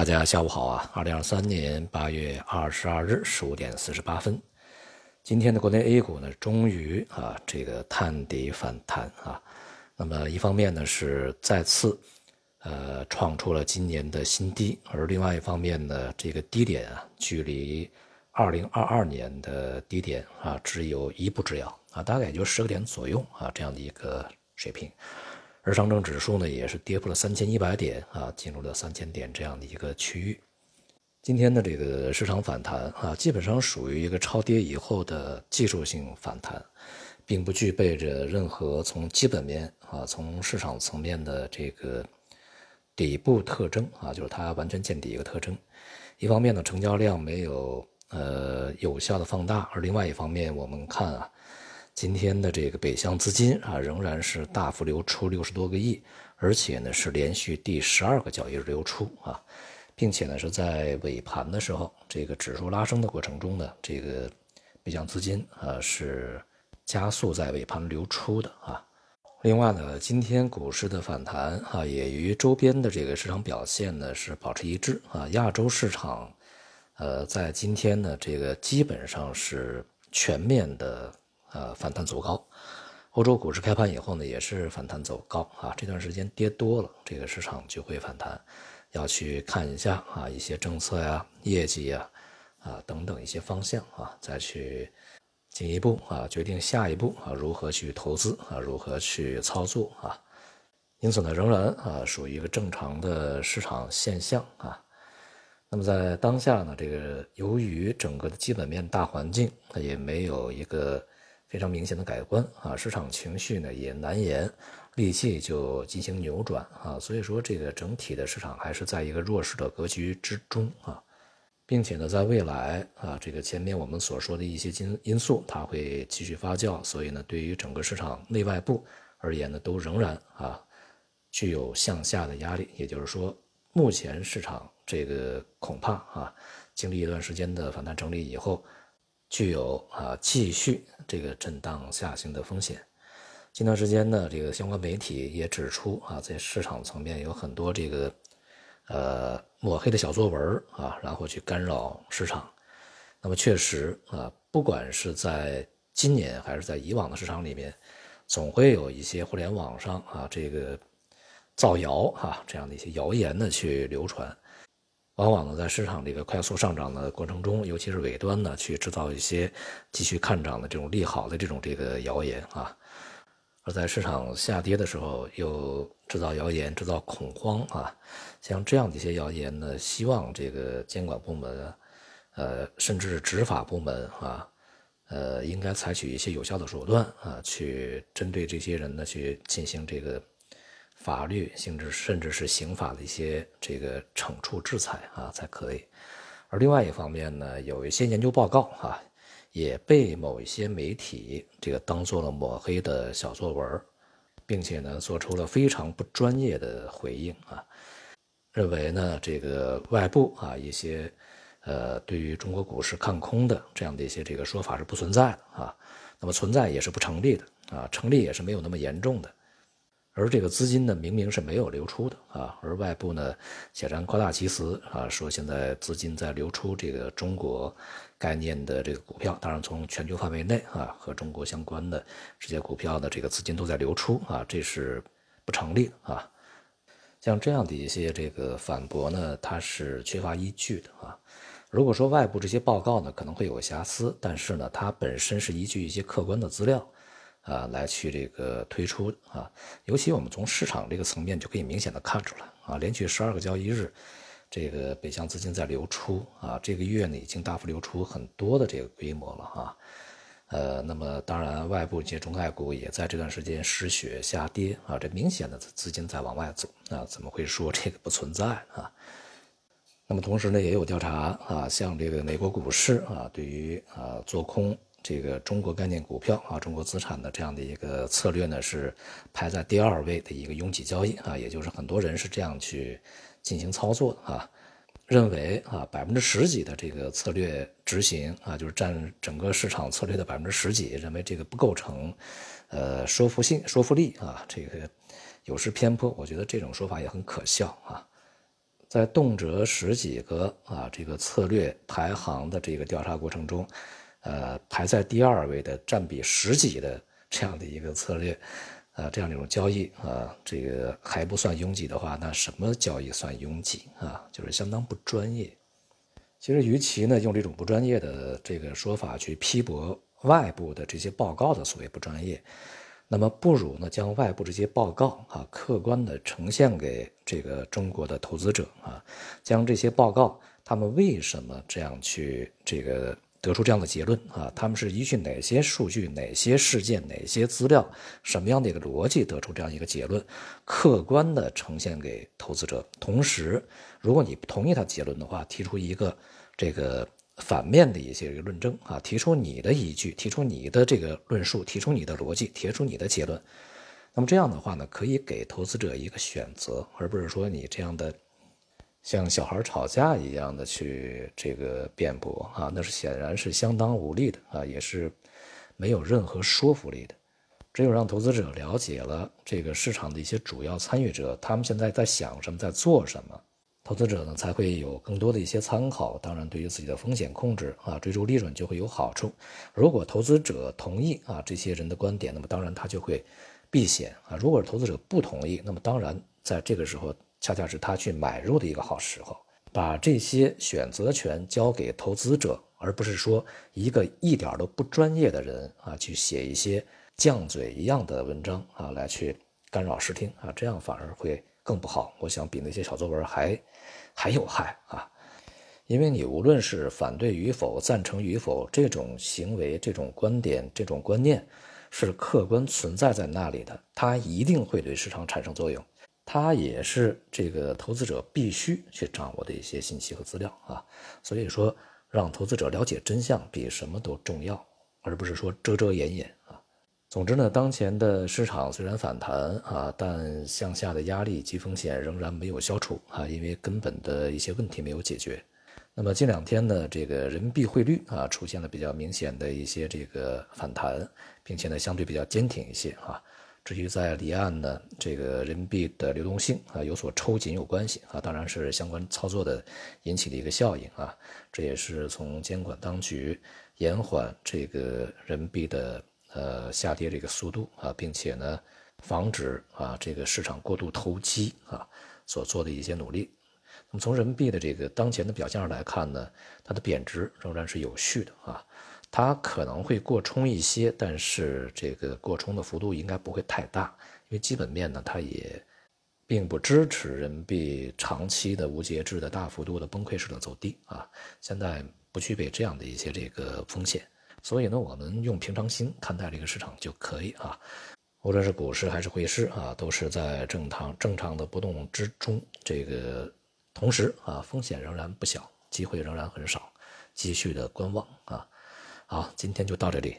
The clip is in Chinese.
大家下午好啊！二零二三年八月二十二日十五点四十八分，今天的国内 A 股呢，终于啊这个探底反弹啊。那么一方面呢是再次呃创出了今年的新低，而另外一方面呢，这个低点啊距离二零二二年的低点啊只有一步之遥啊，大概也就十个点左右啊这样的一个水平。而上证指数呢，也是跌破了三千一百点啊，进入了三千点这样的一个区域。今天的这个市场反弹啊，基本上属于一个超跌以后的技术性反弹，并不具备着任何从基本面啊、从市场层面的这个底部特征啊，就是它完全见底一个特征。一方面呢，成交量没有呃有效的放大，而另外一方面，我们看啊。今天的这个北向资金啊，仍然是大幅流出六十多个亿，而且呢是连续第十二个交易日流出啊，并且呢是在尾盘的时候，这个指数拉升的过程中呢，这个北向资金啊是加速在尾盘流出的啊。另外呢，今天股市的反弹啊，也与周边的这个市场表现呢是保持一致啊。亚洲市场，呃，在今天呢，这个基本上是全面的。呃，反弹走高，欧洲股市开盘以后呢，也是反弹走高啊。这段时间跌多了，这个市场就会反弹，要去看一下啊，一些政策呀、业绩呀，啊等等一些方向啊，再去进一步啊决定下一步啊如何去投资啊，如何去操作啊。因此呢，仍然啊属于一个正常的市场现象啊。那么在当下呢，这个由于整个的基本面大环境，它也没有一个。非常明显的改观啊，市场情绪呢也难言立即就进行扭转啊，所以说这个整体的市场还是在一个弱势的格局之中啊，并且呢，在未来啊，这个前面我们所说的一些因因素，它会继续发酵，所以呢，对于整个市场内外部而言呢，都仍然啊具有向下的压力，也就是说，目前市场这个恐怕啊，经历一段时间的反弹整理以后。具有啊继续这个震荡下行的风险。近段时间呢，这个相关媒体也指出啊，在市场层面有很多这个呃抹黑的小作文啊，然后去干扰市场。那么确实啊，不管是在今年还是在以往的市场里面，总会有一些互联网上啊这个造谣啊这样的一些谣言呢去流传。往往呢，在市场这个快速上涨的过程中，尤其是尾端呢，去制造一些继续看涨的这种利好的这种这个谣言啊；而在市场下跌的时候，又制造谣言、制造恐慌啊。像这样的一些谣言呢，希望这个监管部门，呃，甚至是执法部门啊，呃，应该采取一些有效的手段啊，去针对这些人呢，去进行这个。法律性质甚至是刑法的一些这个惩处制裁啊才可以，而另外一方面呢，有一些研究报告啊，也被某一些媒体这个当做了抹黑的小作文，并且呢做出了非常不专业的回应啊，认为呢这个外部啊一些呃对于中国股市看空的这样的一些这个说法是不存在的啊，那么存在也是不成立的啊，成立也是没有那么严重的。而这个资金呢，明明是没有流出的啊，而外部呢显然夸大其词啊，说现在资金在流出这个中国概念的这个股票，当然从全球范围内啊和中国相关的这些股票的这个资金都在流出啊，这是不成立的啊。像这样的一些这个反驳呢，它是缺乏依据的啊。如果说外部这些报告呢可能会有瑕疵，但是呢它本身是依据一些客观的资料。啊，来去这个推出啊，尤其我们从市场这个层面就可以明显的看出来啊，连续十二个交易日，这个北向资金在流出啊，这个月呢已经大幅流出很多的这个规模了啊，呃，那么当然外部一些中概股也在这段时间失血下跌啊，这明显的资金在往外走啊，怎么会说这个不存在啊？那么同时呢，也有调查啊，像这个美国股市啊，对于啊做空。这个中国概念股票啊，中国资产的这样的一个策略呢，是排在第二位的一个拥挤交易啊，也就是很多人是这样去进行操作啊，认为啊百分之十几的这个策略执行啊，就是占整个市场策略的百分之十几，认为这个不构成呃说服性、说服力啊，这个有失偏颇。我觉得这种说法也很可笑啊。在动辄十几个啊这个策略排行的这个调查过程中，呃，排在第二位的占比十几的这样的一个策略，呃，这样的一种交易啊，这个还不算拥挤的话，那什么交易算拥挤啊？就是相当不专业。其实，与其呢用这种不专业的这个说法去批驳外部的这些报告的所谓不专业，那么不如呢将外部这些报告啊客观的呈现给这个中国的投资者啊，将这些报告他们为什么这样去这个得出这样的结论啊？他们是依据哪些数据、哪些事件、哪些资料、什么样的一个逻辑得出这样一个结论？客观的呈现给投资者，同时。如果你不同意他结论的话，提出一个这个反面的一些论证啊，提出你的依据，提出你的这个论述，提出你的逻辑，提出你的结论。那么这样的话呢，可以给投资者一个选择，而不是说你这样的像小孩吵架一样的去这个辩驳啊，那是显然是相当无力的啊，也是没有任何说服力的。只有让投资者了解了这个市场的一些主要参与者，他们现在在想什么，在做什么。投资者呢才会有更多的一些参考，当然对于自己的风险控制啊，追逐利润就会有好处。如果投资者同意啊这些人的观点，那么当然他就会避险啊。如果投资者不同意，那么当然在这个时候恰恰是他去买入的一个好时候。把这些选择权交给投资者，而不是说一个一点都不专业的人啊去写一些犟嘴一样的文章啊来去干扰视听啊，这样反而会。更不好，我想比那些小作文还还有害啊！因为你无论是反对与否、赞成与否，这种行为、这种观点、这种观念是客观存在在那里的，它一定会对市场产生作用，它也是这个投资者必须去掌握的一些信息和资料啊。所以说，让投资者了解真相比什么都重要，而不是说遮遮掩掩啊。总之呢，当前的市场虽然反弹啊，但向下的压力及风险仍然没有消除啊，因为根本的一些问题没有解决。那么近两天呢，这个人民币汇率啊出现了比较明显的一些这个反弹，并且呢相对比较坚挺一些啊。至于在离岸呢，这个人民币的流动性啊有所抽紧有关系啊，当然是相关操作的引起的一个效应啊。这也是从监管当局延缓这个人民币的。呃，下跌这个速度啊，并且呢，防止啊这个市场过度投机啊所做的一些努力。那么从人民币的这个当前的表现上来看呢，它的贬值仍然是有序的啊，它可能会过冲一些，但是这个过冲的幅度应该不会太大，因为基本面呢，它也并不支持人民币长期的无节制的大幅度的崩溃式的走低啊，现在不具备这样的一些这个风险。所以呢，我们用平常心看待这个市场就可以啊。无论是股市还是汇市啊，都是在正常正常的波动之中。这个同时啊，风险仍然不小，机会仍然很少，继续的观望啊。好，今天就到这里。